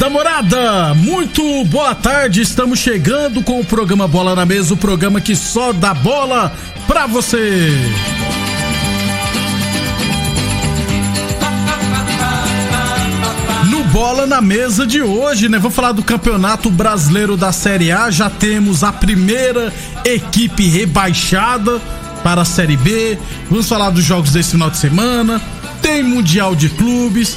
Da morada, muito boa tarde. Estamos chegando com o programa Bola na Mesa o programa que só dá bola pra você. No Bola na Mesa de hoje, né? Vou falar do Campeonato Brasileiro da Série A. Já temos a primeira equipe rebaixada para a Série B. Vamos falar dos jogos desse final de semana. Tem Mundial de Clubes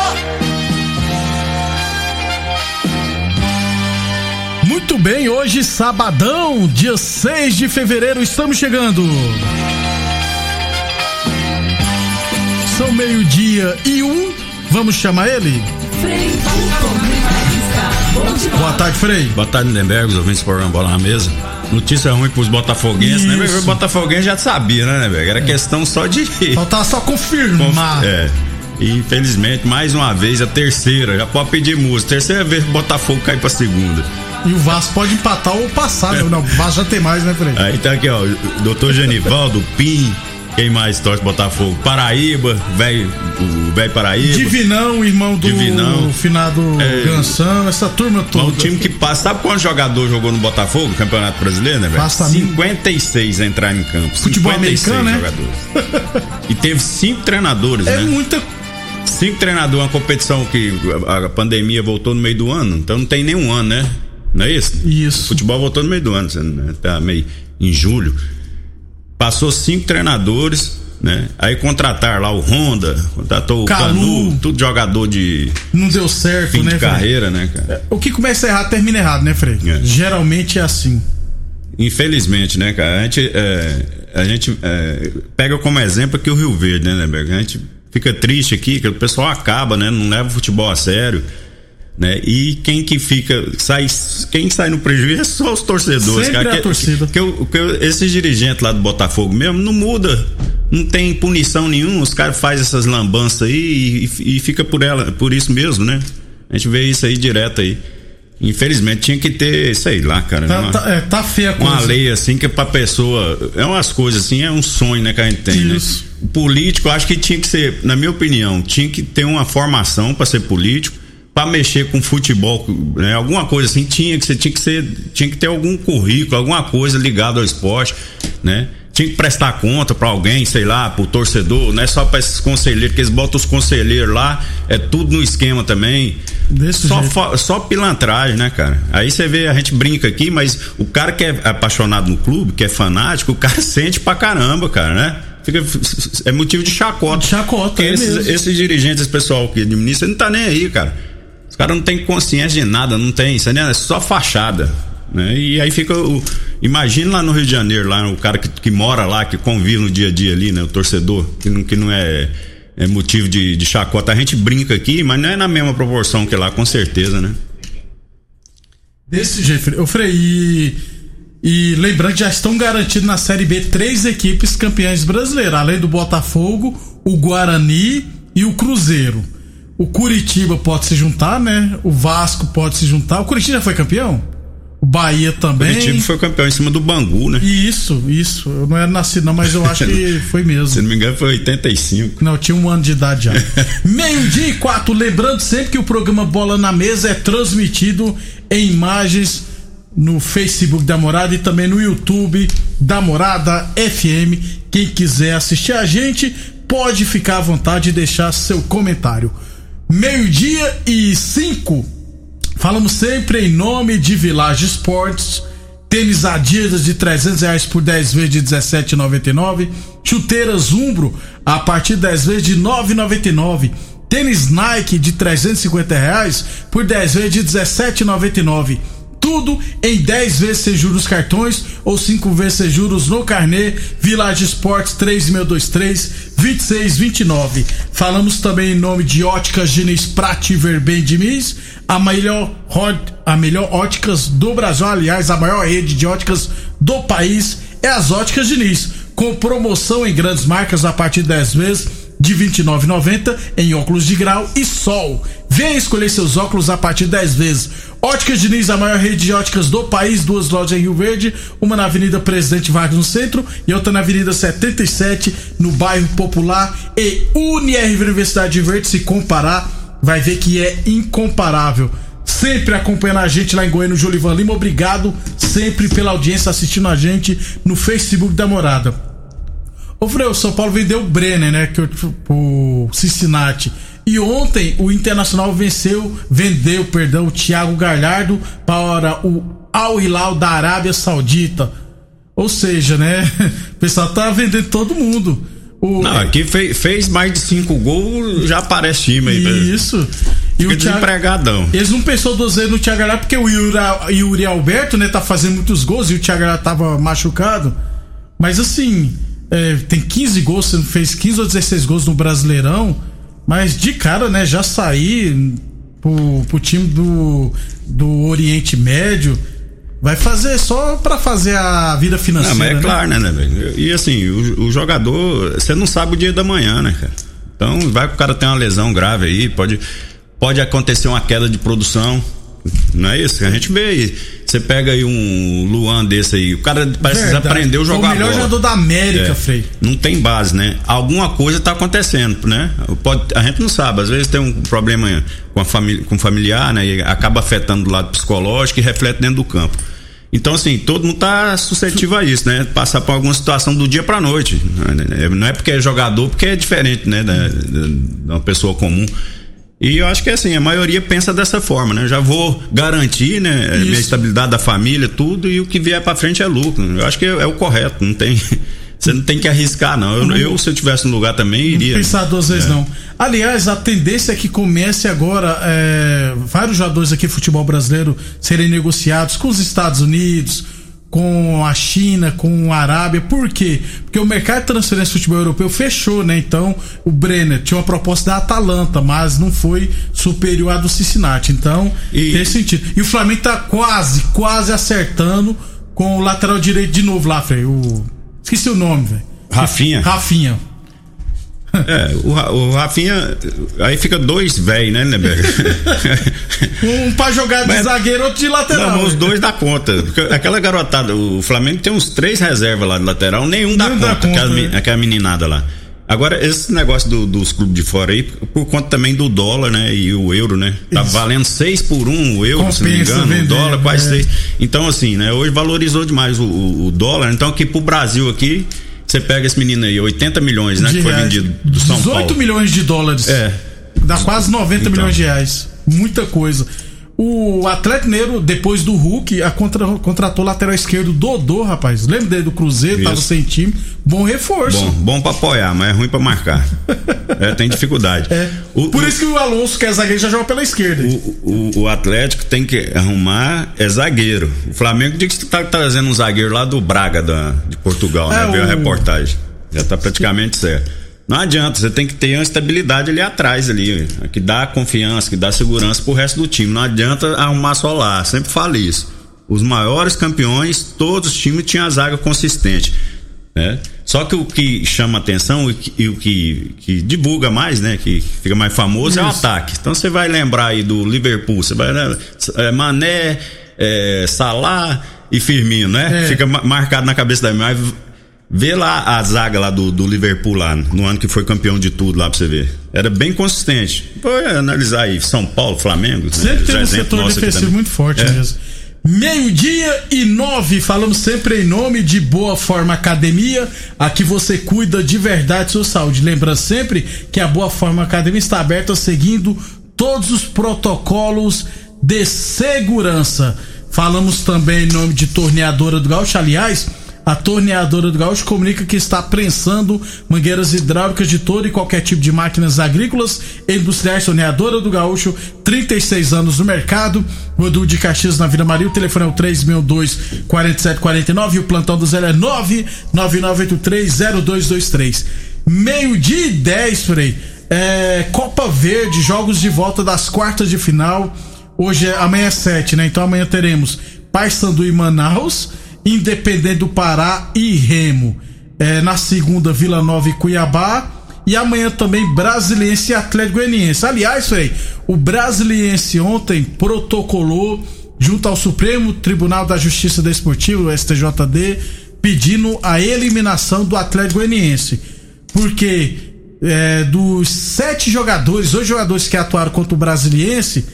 Muito bem, hoje sabadão, dia 6 de fevereiro, estamos chegando. São meio-dia e um, vamos chamar ele? Frei, Boa tarde, Frei. Boa tarde, Lindenberg, os ouvintes do programa Bola na Mesa. Notícia ruim pros botafoguenses, né? Isso. O Botafoguense já sabia, né, Lindenberg? Era questão só de... Faltava só confirmar. É. E, infelizmente, mais uma vez, a terceira. Já pode pedir música. Terceira vez que o Botafogo cai pra segunda. E o Vasco pode empatar ou passar, né? Não, o Vasco já tem mais, né, Frei? Aí tá aqui, ó, o doutor Genivaldo, Pim, quem mais torce Botafogo? Paraíba, velho, o velho Paraíba. Divinão, irmão do Divinão. finado É. Gansão, essa turma toda. o time que passa, sabe quantos jogador jogou no Botafogo, Campeonato Brasileiro, né, velho? Passa a mim. 56 entraram em campo. Futebol 56 americano, né? jogadores. e teve cinco treinadores, É né? muita. Cinco treinadores, uma competição que a pandemia voltou no meio do ano, então não tem nenhum ano, né? Não é isso? Isso. O futebol voltou no meio do ano, né? tá meio em julho. Passou cinco treinadores, né? Aí contratar lá o Honda, contratou Calu. o Canu, tudo jogador de Não deu certo, fim né, de carreira, né, cara? O que começa errado termina errado, né, Frei? É. Geralmente é assim. Infelizmente, né, cara? A gente, é, a gente é, pega como exemplo aqui o Rio Verde, né, Neberg? A gente fica triste aqui que o pessoal acaba, né? Não leva o futebol a sério. Né? E quem que fica, sai, quem sai no prejuízo é só os torcedores. Sempre cara. é a Que- torcida. Que, que eu- esses dirigentes lá do Botafogo mesmo não muda, não tem punição nenhuma, os caras fazem essas lambanças aí e, e fica por ela, por isso mesmo, né? A gente vê isso aí direto aí. Infelizmente tinha que ter, sei lá, cara. Tá, uma- tá, é, tá feia a coisa. uma lei assim que pra pessoa. É umas coisas assim, é um sonho, né, que a gente tem, Isso. né? O político, acho que tinha que ser, na minha opinião, tinha que ter uma formação pra ser político, pra mexer com futebol, né? Alguma coisa assim, tinha que ser, tinha que ser, tinha que ter algum currículo, alguma coisa ligada ao esporte, né? Tinha que prestar conta pra alguém, sei lá, pro torcedor, não é só pra esses conselheiros, que eles botam os conselheiros lá, é tudo no esquema também. Desse Só, jeito. só pilantragem, né, cara? Aí você vê, a gente brinca aqui, mas o cara que é apaixonado no clube, que é fanático, o cara sente pra caramba, cara, né? Fica, é motivo de chacota. Chacota, é esses, mesmo. esses dirigentes, esse pessoal que administra, não tá nem aí, cara. Os caras não têm consciência de nada, não tem, isso é só fachada. Né? E aí fica o. Imagina lá no Rio de Janeiro, lá o cara que, que mora lá, que convive no dia a dia ali, né? O torcedor, que não, que não é, é motivo de, de chacota. A gente brinca aqui, mas não é na mesma proporção que lá, com certeza, né? Desse jeito. Ô, Frei, e, e lembrando que já estão garantidos na Série B três equipes campeãs brasileiras, além do Botafogo, o Guarani e o Cruzeiro. O Curitiba pode se juntar, né? O Vasco pode se juntar. O Curitiba já foi campeão? O Bahia também. Curitiba foi campeão em cima do Bangu, né? Isso, isso. Eu não era nascido, não, mas eu acho que foi mesmo. Se não me engano, foi 85. Não, eu tinha um ano de idade já. Meio-dia e quatro. Lembrando sempre que o programa Bola na Mesa é transmitido em imagens no Facebook da Morada e também no YouTube da Morada FM. Quem quiser assistir a gente, pode ficar à vontade e deixar seu comentário. Meio-dia e cinco. Falamos sempre em nome de Village Sports. Tênis Adidas de 300 reais por 10 vezes de 17,99. Chuteiras Umbro a partir de 10 vezes de 9,99. Tênis Nike de 350 reais por 10 vezes de 17,99. Tudo em 10 vezes sem juros cartões ou 5 vezes sem juros no carnê. Village Sports 3623 2629. Falamos também em nome de Óticas Diniz Prate Verben Mis, a melhor a melhor óticas do Brasil, aliás, a maior rede de óticas do país é as Óticas Diniz, com promoção em grandes marcas a partir de 10 vezes de R$ 29,90 em óculos de grau e sol. Venha escolher seus óculos a partir de 10 vezes. Óticas Diniz, a maior rede de óticas do país, duas lojas em Rio Verde, uma na Avenida Presidente Vargas no centro e outra na Avenida 77 no bairro Popular e UniRV Universidade de Verde. Se comparar, vai ver que é incomparável. Sempre acompanhando a gente lá em Goiânia, Jolivan Lima. Obrigado sempre pela audiência assistindo a gente no Facebook da Morada. Ô, Frei, o São Paulo vendeu o Brenner, né? Que o, Cincinnati. E ontem o Internacional venceu, vendeu, perdão, o Thiago Galhardo para o Al Hilal da Arábia Saudita. Ou seja, né? O pessoal tá vendendo todo mundo. O, não, aqui fez, fez mais de cinco gols, já aparece time aí. Isso. E o Thiago. Eles não pensou duas vezes no Thiago Galhardo, porque o Yuri, Yuri Alberto, né, tá fazendo muitos gols e o Thiago Galhardo tava machucado. Mas assim, é, tem 15 gols, você fez 15 ou 16 gols no Brasileirão, mas de cara, né, já sair pro, pro time do, do Oriente Médio. Vai fazer só para fazer a vida financeira. Não, mas é né? claro, né, né, velho? E assim, o, o, jogador, você não sabe o dia da manhã, né, cara? Então, vai que o cara tem uma lesão grave aí, pode, pode acontecer uma queda de produção. Não é isso? A gente vê aí. Você pega aí um Luan desse aí, o cara parece Verdade. aprendeu a jogar bola. O melhor jogador da América, é, Frei. Não tem base, né? Alguma coisa tá acontecendo, né? Pode, a gente não sabe, às vezes tem um problema com a família, com familiar, né? E acaba afetando o lado psicológico e reflete dentro do campo. Então, assim, todo mundo tá suscetível a isso, né? Passar por alguma situação do dia pra noite. Não é porque é jogador, porque é diferente, né? Da, da uma pessoa comum. E eu acho que assim, a maioria pensa dessa forma, né? Já vou garantir, né? Isso. Minha estabilidade da família, tudo, e o que vier para frente é lucro. Eu acho que é, é, o correto, não tem. Você não tem que arriscar, não. Eu, eu se eu tivesse no lugar também, iria. Não pensar duas vezes, é. não. Aliás, a tendência é que comece agora é, vários jogadores aqui futebol brasileiro serem negociados com os Estados Unidos, com a China, com a Arábia. Por quê? Porque o mercado de transferência do futebol europeu fechou, né? Então, o Brenner tinha uma proposta da Atalanta, mas não foi superior à do Cincinnati. Então, e... tem sentido. E o Flamengo tá quase, quase acertando com o lateral direito de novo lá, Frei. O... Esqueci o nome, velho. Rafinha. Rafinha. É, o, o Rafinha. Aí fica dois velhos, né, Neberg? um pra jogar de Mas, zagueiro, outro de lateral. Não, os dois dá conta. Aquela garotada, o Flamengo tem uns três reservas lá de lateral, nenhum dá, conta, dá conta, aquela, né? aquela meninada lá. Agora, esse negócio do, dos clubes de fora aí, por conta também do dólar, né? E o euro, né? Tá Isso. valendo seis por um o euro, Compensa se não me engano. Vender, o dólar quase é. seis. Então, assim, né? Hoje valorizou demais o, o, o dólar. Então, aqui pro Brasil aqui, você pega esse menino aí, 80 milhões, né? De que foi reais. vendido do São 18 Paulo. 18 milhões de dólares. É. Dá quase 90 então. milhões de reais. Muita coisa. O Atlético Mineiro, depois do Hulk, a contra, contratou o lateral esquerdo Dodô, rapaz. Lembra dele do Cruzeiro, Isso. tava sem time. Bom reforço. Bom, bom pra apoiar, mas é ruim pra marcar. é, tem dificuldade. É. O, Por o, isso que o Alonso, que é zagueiro, já joga pela esquerda. O, o, Atlético tem que arrumar é zagueiro. O Flamengo diz que tá trazendo um zagueiro lá do Braga, da, de Portugal, né? é, né? Viu a reportagem. Já tá praticamente certo. Não adianta, você tem que ter uma estabilidade ali atrás, ali, que dá confiança, que dá segurança pro resto do time. Não adianta arrumar só lá, sempre falo isso. Os maiores campeões, todos os times tinham a zaga consistente. Né? Só que o que chama atenção e, o que, que, divulga mais, né? Que fica mais famoso Isso. é o ataque. Então você vai lembrar aí do Liverpool, você vai lembrar, é, Mané, é, Salah e Firmino, né? É. Fica marcado na cabeça da mas Vê lá a zaga lá do, do Liverpool lá, no ano que foi campeão de tudo lá pra você ver. Era bem consistente. Pode analisar aí, São Paulo, Flamengo. Sempre né? tem um setor defensivo muito forte é. mesmo. Meio-dia e nove, falamos sempre em nome de Boa Forma Academia, aqui você cuida de verdade sua saúde. Lembra sempre que a Boa Forma Academia está aberta seguindo todos os protocolos de segurança. Falamos também em nome de Torneadora do Gaúcho, aliás, a torneadora do Gaúcho comunica que está prensando mangueiras hidráulicas de todo e qualquer tipo de máquinas agrícolas e industriais. Torneadora do Gaúcho, 36 anos no mercado. Rodul de Caxias na Vila Maria. O telefone é o 362-4749 e o plantão do Zé é 999830223. Meio-dia e 10, Frei. É, Copa Verde, jogos de volta das quartas de final. Hoje é amanhã é 7, né? Então amanhã teremos Paysandu e Manaus Independente do Pará e Remo. É, na segunda, Vila Nova e Cuiabá. E amanhã também Brasiliense e Atlético Goianiense. Aliás, Frei, o Brasiliense ontem protocolou junto ao Supremo Tribunal da Justiça Desportiva, o STJD, pedindo a eliminação do Atlético Goianiense. Porque é, dos sete jogadores, oito jogadores que atuaram contra o Brasiliense,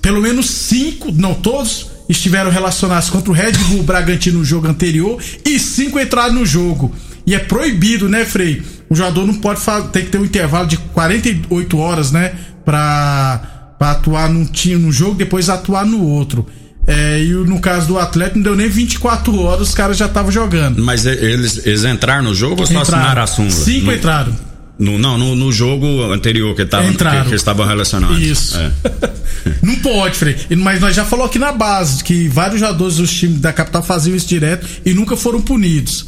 pelo menos cinco, não todos, estiveram relacionados contra o Red Bull Bragantino no jogo anterior e cinco entraram no jogo. E é proibido, né, Frei? O jogador não pode tem que ter um intervalo de 48 horas, né, pra, pra atuar num time, num jogo, depois atuar no outro. É, e no caso do Atlético, não deu nem 24 horas, os caras já estavam jogando. Mas eles, eles entraram no jogo ou só assinaram a súmula? Cinco no... entraram. No, não, no, no, jogo anterior que, tava, que, que estavam relacionados. Isso. É. não pode, Frei. Mas nós já falou aqui na base que vários jogadores dos times da capital faziam isso direto e nunca foram punidos.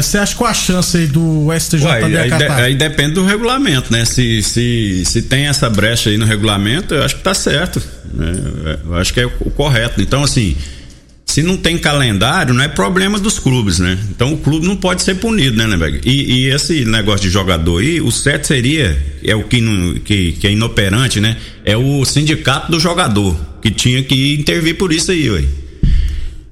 Você é, acha qual a chance aí do STJD Ué, aí, de, aí, depende do regulamento, né? Se, se, se tem essa brecha aí no regulamento, eu acho que tá certo. Né? Eu acho que é o correto. Então, assim, se não tem calendário, não é problema dos clubes, né? Então o clube não pode ser punido, né, Lemberg? E, e, esse negócio de jogador aí, o certo seria, é o que, que, que é inoperante, né? É o sindicato do jogador, que tinha que intervir por isso aí, ué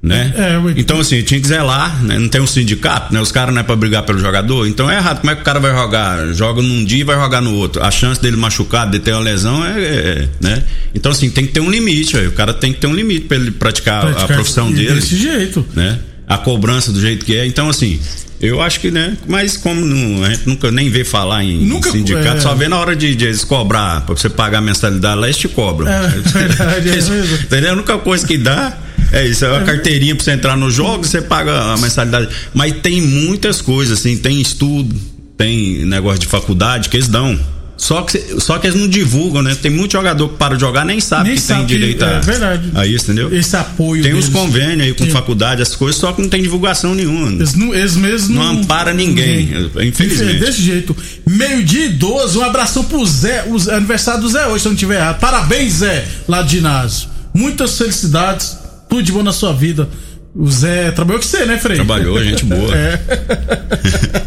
né? É, então assim, tinha que zelar, né? Não tem um sindicato, né? Os caras não é pra brigar pelo jogador, então é errado. Como é que o cara vai jogar? Joga num dia e vai jogar no outro. A chance dele machucar, de ter uma lesão é, é né? Então assim, tem que ter um limite, o cara tem que ter um limite para ele praticar, praticar, a profissão dele. Desse jeito, né? A cobrança do jeito que é. Então assim, eu acho que, né? Mas como não, a gente nunca nem vê falar em nunca, sindicato, é... só vê na hora de, de eles cobrar, pra você pagar a mensalidade lá, eles te cobram. É, verdade, é Entendeu? A única coisa que dá é isso, é uma carteirinha pra você entrar no jogo, você paga a mensalidade. Mas tem muitas coisas, assim, tem estudo, tem negócio de faculdade que eles dão. Só que, só que eles não divulgam, né? Tem muito jogador que para de jogar nem sabe nem que sabe tem direito que, a, é verdade. a isso, entendeu? Esse apoio. Tem deles. os convênios aí com Sim. faculdade, as coisas, só que não tem divulgação nenhuma. Eles, não, eles mesmos não, não ampara ninguém, ninguém. infelizmente. Desse jeito. Meio-dia 12, um abração pro Zé, o aniversário do Zé hoje, se eu não tiver errado. Parabéns, Zé, lá de ginásio. Muitas felicidades tudo de bom na sua vida. O Zé trabalhou com você, né, Frei? Trabalhou, gente boa. É.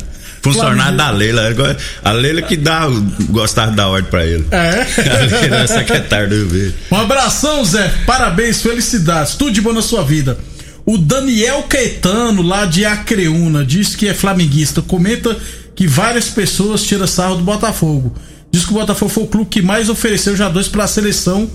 Funcionário da Leila. A Leila que dá, gostar de dar ordem pra ele. É. A Leila é secretária do UV. Um abração, Zé. Parabéns, felicidades. Tudo de bom na sua vida. O Daniel Caetano, lá de Acreúna, diz que é flamenguista. Comenta que várias pessoas tiram sarro do Botafogo. Diz que o Botafogo foi o clube que mais ofereceu jogadores para a seleção.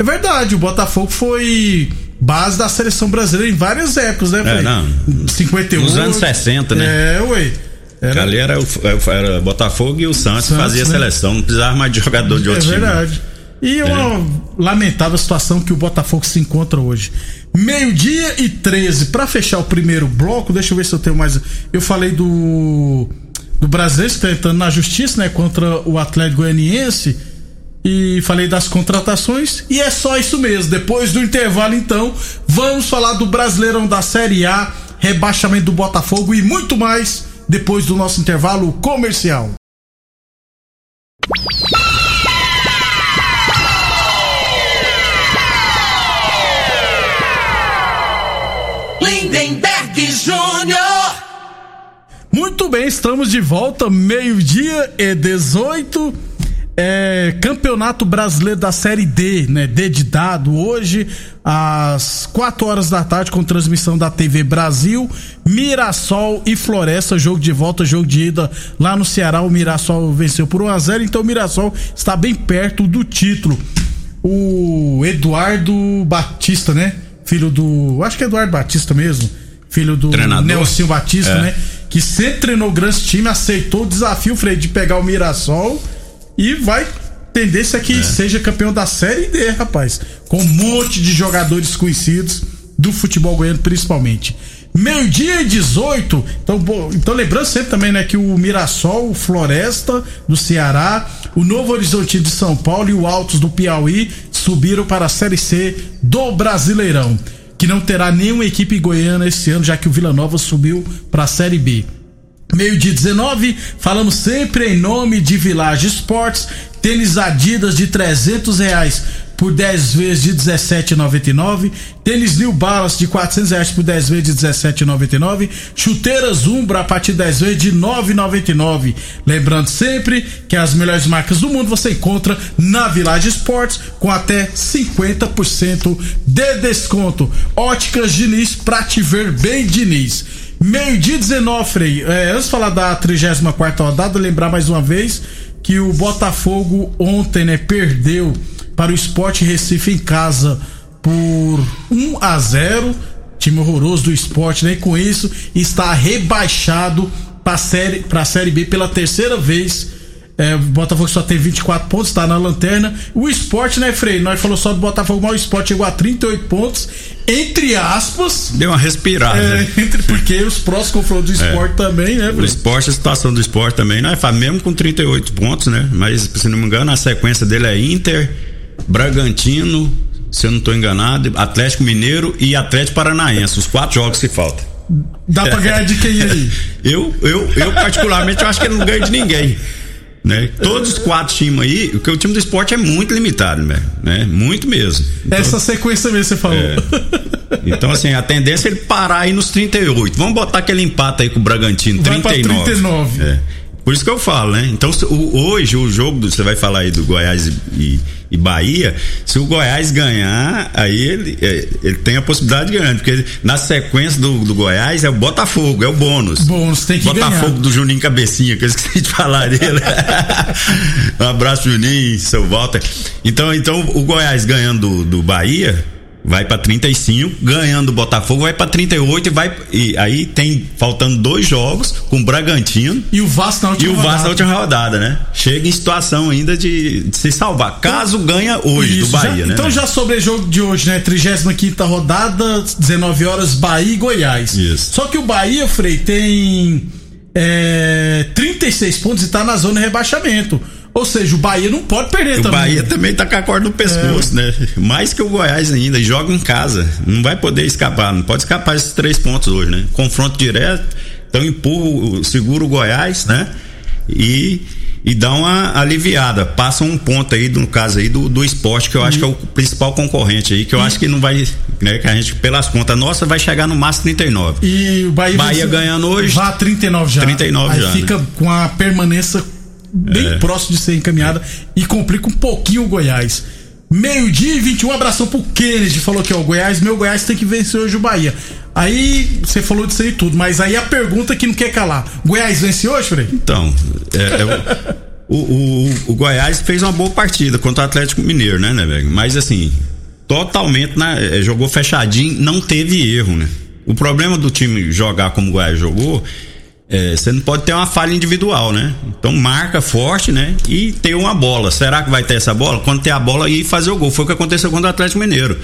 É verdade, o Botafogo foi base da seleção brasileira em várias épocas, né, É, não. 51. Nos anos 60, né? É, ué. Era... Ali era, o, era Botafogo e o Santos, Santos fazia né? seleção, não precisava mais de jogador de outro é time. É verdade. E uma é. lamentável situação que o Botafogo se encontra hoje. Meio-dia e 13. Para fechar o primeiro bloco, deixa eu ver se eu tenho mais. Eu falei do do brasileiro que tá entrando na justiça, né, contra o Atlético Goianiense e falei das contratações e é só isso mesmo. Depois do intervalo, então, vamos falar do Brasileirão da Série A, rebaixamento do Botafogo e muito mais depois do nosso intervalo comercial. Lindenberg Júnior. Muito bem, estamos de volta, meio-dia e 18 é, Campeonato Brasileiro da Série D, né? D de dado, hoje, às 4 horas da tarde, com transmissão da TV Brasil, Mirassol e Floresta, jogo de volta, jogo de ida lá no Ceará. O Mirassol venceu por 1x0, então o Mirassol está bem perto do título. O Eduardo Batista, né? filho do. Acho que é Eduardo Batista mesmo. Filho do Treinador. Nelson Batista, É. né? Que sempre treinou grandes times, aceitou o desafio, Frei, de pegar o Mirassol e vai tendência É. que seja campeão da Série D, rapaz. Com um monte de jogadores conhecidos do futebol goiano, principalmente. Meio-dia e 18. Então, bo- então, lembrando sempre também, né, que o Mirassol, o Floresta do Ceará, o Novo Horizonte de São Paulo e o Altos do Piauí subiram para a Série C do Brasileirão. Que não terá nenhuma equipe goiana esse ano, já que o Vila Nova subiu para a Série B. Meio dia 19, falamos sempre em nome de Village Esportes, tênis Adidas de 300 reais por 10 vezes de 17,99, tênis New Balance de 400 reais por 10 vezes de 17,99, chuteiras Umbra a partir de 10 vezes de 9,99. Lembrando sempre que as melhores marcas do mundo você encontra na Village Esportes com até 50% de desconto. Óticas Diniz pra te ver bem, Diniz. Meio-dia 19, Frei. É, antes de falar da 34 rodada, lembrar mais uma vez que o Botafogo ontem, né, perdeu para o Sport Recife em casa por 1 a 0 Time horroroso do esporte, né? Com isso está rebaixado para série, a Série B pela terceira vez. É, o Botafogo só tem 24 pontos, está na lanterna. O esporte, né, Frei? Nós falamos só do Botafogo, mas o esporte chegou a 38 pontos, entre aspas. Deu uma respirada. É, entre, porque os próximos confrontos do esporte também, né, O Frei? esporte, a situação do esporte também, nós faz mesmo com 38 pontos, né? Mas, se não me engano, a sequência dele é Inter, Bragantino, se eu não estou enganado, Atlético Mineiro e Atlético Paranaense, os quatro jogos que faltam. Dá pra ganhar de quem aí? Eu, eu, eu particularmente, eu acho que ele não ganha de ninguém. Né? Todos os quatro times aí, porque o time do esporte é muito limitado, né? né? Muito mesmo. Então, Essa sequência mesmo você falou. então, assim, a tendência é ele parar aí nos 38. Vamos botar aquele empate aí com o Bragantino, Vai pra 39. 39. É. Por isso que eu falo, né? Então, o- hoje, o jogo, você vai falar aí do Goiás e, e- Bahia, se o Goiás ganhar, aí ele, é, ele tem a possibilidade de ganhar, porque na sequência do, do Goiás é o Botafogo, é o bônus. Bônus, tem que Botafogo ganhar. do Juninho Cabecinha, que eu esqueci de falar dele. um abraço, Juninho, seu Walter. Então, então o Goiás ganhando do, do Bahia vai pra 35, ganhando o Botafogo vai pra 38 e vai e aí tem faltando dois jogos com o Bragantino E o Vasco na e última o Vasco na rodada. última rodada, né? Chega em situação ainda de, de se salvar. Caso ganha hoje Isso, do Bahia, já- né? Então já sobre o jogo de hoje, né? 35 rodada, 19 horas, Bahia e Goiás. Isso. Só que o Bahia, Frei, tem é, 36 pontos e tá na zona de rebaixamento. Ou seja, o Bahia não pode perder O também. Bahia também tá com a corda no pescoço, né? Mais que o Goiás ainda, e joga em casa. Não vai poder escapar, não pode escapar esses três pontos hoje, né? Confronto direto, então empurra, o- segura o Goiás, né? E, e dá uma aliviada. Passa um ponto aí, no caso aí, do, do esporte, que eu acho que é o principal concorrente aí, que eu acho que não vai, né? Que a gente, pelas contas nossas, vai chegar no máximo 39. E o Bahia, Bahia ganhando hoje. Vá 39 já. 39 Aí já, fica né? com a permanência bem É. próximo de ser encaminhada e complica um pouquinho o Goiás. Meio-dia e 21, um abração pro Kennedy. Falou que ó, o Goiás, meu Goiás tem que vencer hoje o Bahia. Aí você falou disso aí tudo, mas aí a pergunta que não quer calar: Goiás vence hoje, Frei? Então, é, é o, o, o- o Goiás fez uma boa partida contra o Atlético Mineiro, né, né, velho? Mas assim, totalmente né, é, jogou fechadinho, não teve erro, né? O problema do time jogar como o Goiás jogou, é, você não pode ter uma falha individual, né? Então marca forte, né? E ter uma bola. Será que vai ter essa bola? Quando ter a bola e fazer o gol. Foi o que aconteceu contra o Atlético Mineiro.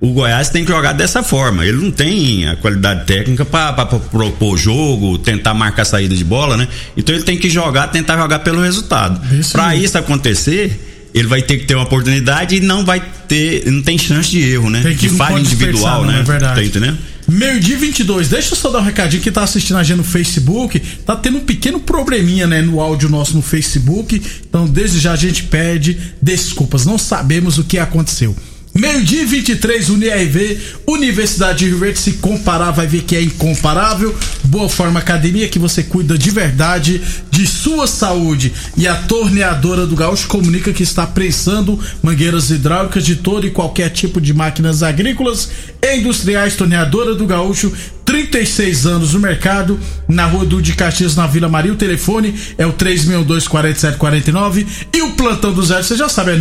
O Goiás tem que jogar dessa forma. Ele não tem a qualidade técnica para propor jogo, tentar marcar saída de bola, né? Então ele tem que jogar, tentar jogar pelo resultado. Isso Para isso acontecer, ele vai ter que ter uma oportunidade e não vai ter, não tem chance de erro, né? Tem de falha individual, não, né? é verdade. Tá entendendo? Meio-dia e 22. Deixa eu só dar um recadinho que tá assistindo a gente no Facebook. Tá tendo um pequeno probleminha, né, no áudio nosso no Facebook. Então, desde já a gente pede desculpas. Não sabemos o que aconteceu. Meio-dia e 23, UniRV, Universidade de Rio Verde. Se comparar, vai ver que é incomparável. Boa Forma Academia, que você cuida de verdade de sua saúde. E a torneadora do Gaúcho comunica que está prensando mangueiras hidráulicas de todo e qualquer tipo de máquinas agrícolas e industriais. Torneadora do Gaúcho, 36 anos no mercado, na rua do de Caxias, na Vila Maria. O telefone é o 362-4749 e o plantão do zero, você já sabe, é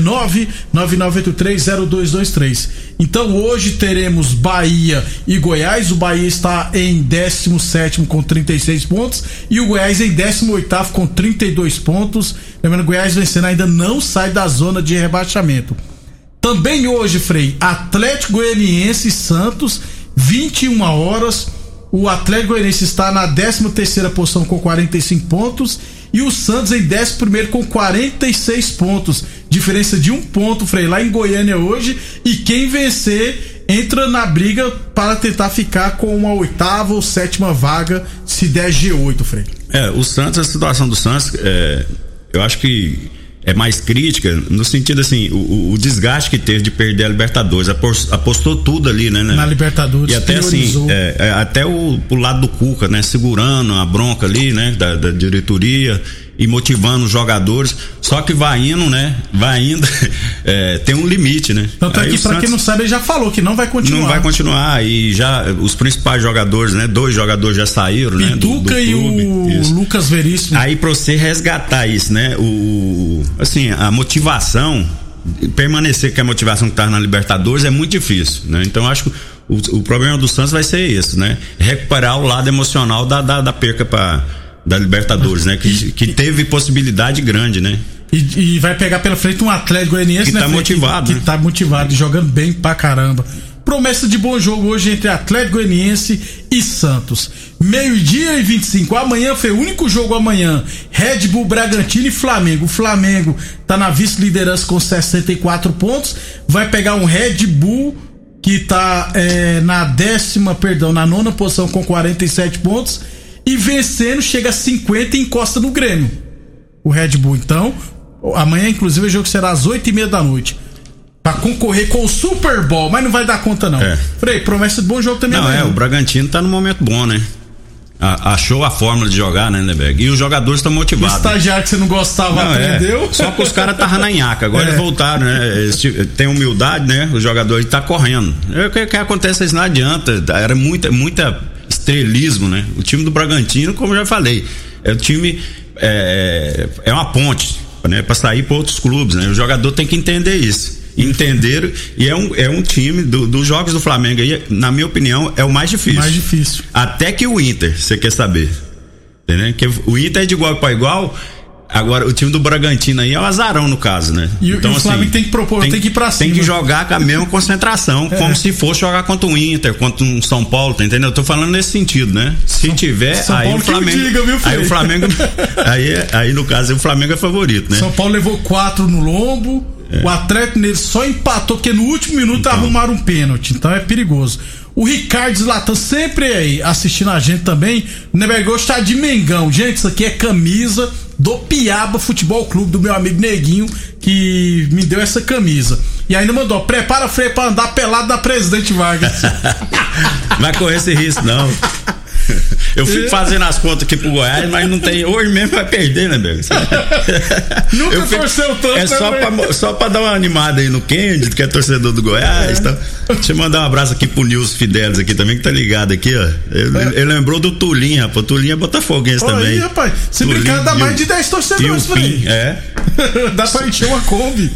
999830223. Então hoje teremos Bahia e Goiás. O Bahia está em 17 com 36 pontos e o Goiás em 18 com 32 pontos. Lembrando, Goiás vencendo ainda não sai da zona de rebaixamento. Também hoje, Frei, Atlético Goianiense Santos, 21 horas. O Atlético Goianiense está na 13 terceira posição com 45 pontos e o Santos em 11 com 46 pontos. Diferença de um ponto, Frei, lá em Goiânia hoje. E quem vencer entra na briga para tentar ficar com uma oitava ou sétima vaga, se der G8, Frei. É, o Santos, a situação do Santos, é, eu acho que é mais crítica no sentido assim o, o, desgaste que teve de perder a Libertadores apostou tudo ali né, né? na Libertadores e até assim é, é, até o, o lado do Cuca né segurando a bronca ali né da, da diretoria e motivando os jogadores. Só que vai indo, né? Vai indo, é, tem um limite, né? Tanto é que, pra quem não sabe, ele já falou que não vai continuar. Não vai continuar. E já os principais jogadores, né? Dois jogadores já saíram, Pituca né? Do, do e o isso. Lucas Veríssimo. Aí pra você resgatar isso, né? O, assim, a motivação, permanecer com a motivação que tá na Libertadores é muito difícil, né? Então acho que o, o problema do Santos vai ser esse, né? Recuperar o lado emocional da, da, da perca para da Libertadores, né? Que, que teve possibilidade grande, né? E, e, vai pegar pela frente um Atlético Goianiense, que né? Tá motivado, que, né? que tá motivado jogando bem pra caramba. Promessa de bom jogo hoje entre Atlético Goianiense e Santos. Meio-dia e 25. Amanhã foi o único jogo amanhã. Red Bull, Bragantino e Flamengo. O Flamengo tá na vice-liderança com 64 pontos. Vai pegar um Red Bull que tá é, na décima, perdão, na nona posição com 47 pontos e vencendo chega a 50 e encosta no Grêmio. O Red Bull, então. Amanhã, inclusive, o jogo será às 8 e meia da noite. Pra concorrer com o Super Bowl, mas não vai dar conta, não. É. Frei, promessa de bom jogo também. Não, é, o Bragantino tá no momento bom, né? achou a fórmula de jogar, né, Neberg? E os jogadores estão motivados. O estagiário que você não gostava não, é. aprendeu. É. Só que os caras estavam na nhaca, agora é. eles voltaram, né? Eles, tem humildade, né? O jogador está correndo. É, o que, que acontece isso não adianta. Era muita, muita estrelismo, né? O time do Bragantino, como eu já falei, é o time é, é uma ponte, né? Para sair para outros clubes, né? O jogador tem que entender isso. Entender e é um, é um time do, dos jogos do Flamengo aí, na minha opinião, é o mais difícil. Mais difícil. Até que o Inter, você quer saber. Entendeu? Que o Inter é de igual para igual, Agora, o time do Bragantino aí é o um azarão, no caso, né? E, então, e o assim, Flamengo tem que propor, tem, tem, que ir pra cima. Tem que jogar com a mesma concentração, é. como se fosse jogar contra o Inter, contra um São Paulo, tá entendendo? Eu tô falando nesse sentido, né? Se São, tiver, São aí Paulo o Flamengo. Diga, viu, aí o Flamengo. aí, aí, no caso, o Flamengo é favorito, né? São Paulo levou quatro no lombo. É. O Atlético nele só empatou, porque no último minuto então. arrumaram um pênalti. Então é perigoso. O Ricardo Zlatan sempre aí assistindo a gente também. O Nebergol está de Mengão. Gente, isso aqui é camisa do Piaba Futebol Clube, do meu amigo Neguinho, que me deu essa camisa. E ainda mandou, prepara freio pra andar pelado da Presidente Vargas. Vai correr esse risco, não. Eu fico fazendo as contas aqui pro Goiás, mas não tem. Hoje mesmo vai perder, né, Belo? Nunca eu fico, torceu tanto, É só pra, só pra dar uma animada aí no Kendi, que é torcedor do Goiás. É. Então, deixa eu mandar um abraço aqui pro Nils Fidelis aqui também, que tá ligado aqui, ó. Ele, é. ele lembrou do Tulinha, pô. Tulinha é botafoguense Olha também. Aí, rapaz. Se Tulinho, brincar, dá mais de 10 torcedores por aí. É. dá pra encher uma Kombi.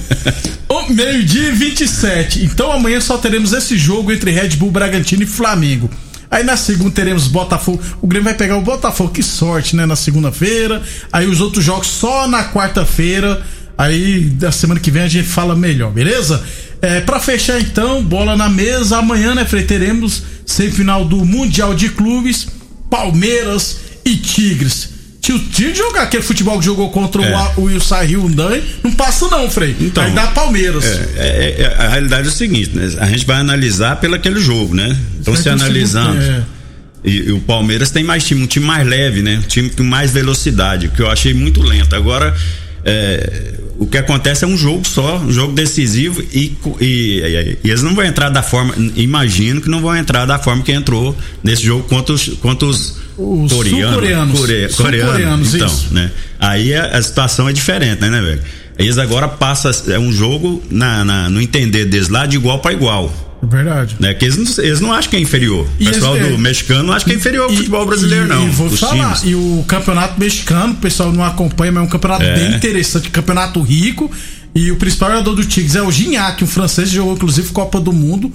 Meio-dia e 27. Então amanhã só teremos esse jogo entre Red Bull Bragantino e Flamengo. Aí na segunda teremos Botafogo. O Grêmio vai pegar o Botafogo, que sorte, né? Na segunda-feira. Aí os outros jogos só na quarta-feira. Aí da semana que vem a gente fala melhor, beleza? É, para fechar então, bola na mesa. Amanhã, né, Frei, teremos semifinal do Mundial de Clubes, Palmeiras e Tigres. Tio jogar aquele futebol que jogou contra é. o, Ilsai Hyundai, não passa não, Frei. Então, Vai dar Palmeiras. É, é, é, a realidade é o seguinte, né? A gente vai analisar pelo aquele jogo, né? Então se analisando. É. E, e, o Palmeiras tem mais time, um time mais leve, né? Um time com mais velocidade, que eu achei muito lento. Agora, é, o que acontece é um jogo só, um jogo decisivo e, e, e, eles não vão entrar da forma, imagino que não vão entrar da forma que entrou nesse jogo contra os, contra os os coreanos. Core, coreanos, então, isso. né? Aí a, a, situação é diferente, né, né, velho? Eles agora passam é um jogo na, na, no entender deles lá de igual para igual. Verdade. Né? Que eles, não, eles não acham que é inferior. O pessoal do mexicano não acha que é inferior ao futebol brasileiro, e, não. E vou falar, times. e o campeonato mexicano, o pessoal não acompanha, mas é um campeonato é. bem interessante, campeonato rico. E o principal jogador do Tigres é o Gignac, um francês que jogou inclusive Copa do Mundo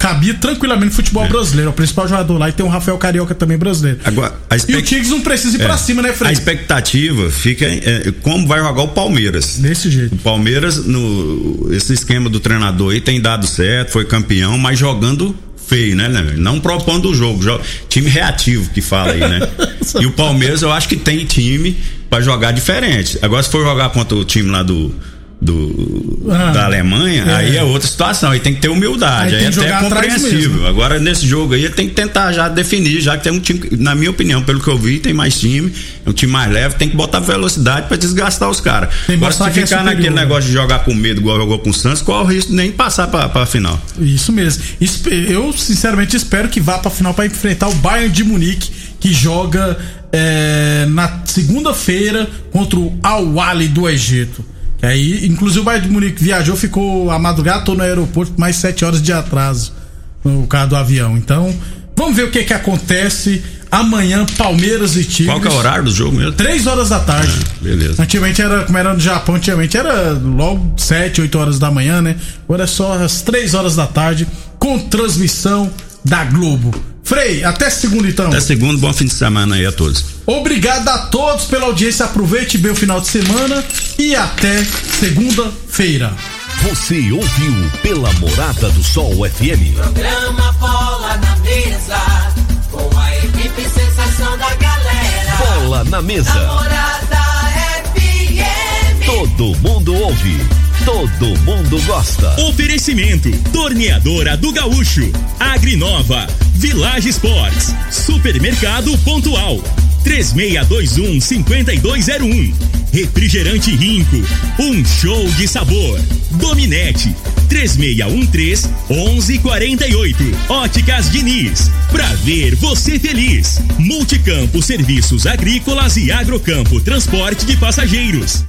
cabia tranquilamente no futebol é. brasileiro. O principal jogador lá e tem o Rafael Carioca também brasileiro. Agora, expect... E o Tigres não precisa ir é. pra cima, né, Fred? A expectativa fica em é, como vai jogar o Palmeiras. Desse jeito. O Palmeiras, no, esse esquema do treinador aí tem dado certo, foi campeão, mas jogando feio, né, né? Não propondo o jogo, jogo, time reativo que fala aí, né? e o Palmeiras eu acho que tem time para jogar diferente. Agora se for jogar contra o time lá do do, ah, da Alemanha, é. aí é outra situação. Aí tem que ter humildade, aí, aí é até compreensível. Agora, nesse jogo aí, tem que tentar já definir, já que tem um time, na minha opinião, pelo que eu vi, tem mais time, é um time mais leve, tem que botar velocidade para desgastar os caras. Agora, se ficar é naquele negócio de jogar com medo, igual jogou com o Santos, qual o risco nem passar pra, pra final? Isso mesmo. Eu, sinceramente, espero que vá pra final para enfrentar o Bayern de Munique, que joga é, na segunda-feira contra o Al-Wali do Egito. Aí, inclusive o Bayern de Munique viajou, ficou a madrugada no aeroporto mais sete horas de atraso no carro do avião. Então, vamos ver o que que acontece amanhã, Palmeiras e Tigres. Qual que é o horário do jogo mesmo? Três horas da tarde. Ah, beleza. Antigamente era, como era no Japão, antigamente era logo sete, oito horas da manhã, né? Agora é só às três horas da tarde, com transmissão da Globo. Frei, até segunda então. Até segunda, bom fim de semana aí a todos. Obrigado a todos pela audiência, aproveite bem o final de semana e até segunda-feira. Você ouviu pela Morada do Sol FM. Programa Bola na Mesa, com a equipe sensação da galera. Bola na Mesa. Morada FM. Todo mundo ouve todo mundo gosta. Oferecimento: Torneadora do Gaúcho, Agrinova, Village Sports, Supermercado Pontual, 3621 5201. Refrigerante Rinco, um show de sabor. Dominete, 3613 1148. Óticas Diniz, pra ver você feliz. Multicampo Serviços Agrícolas e Agrocampo Transporte de Passageiros.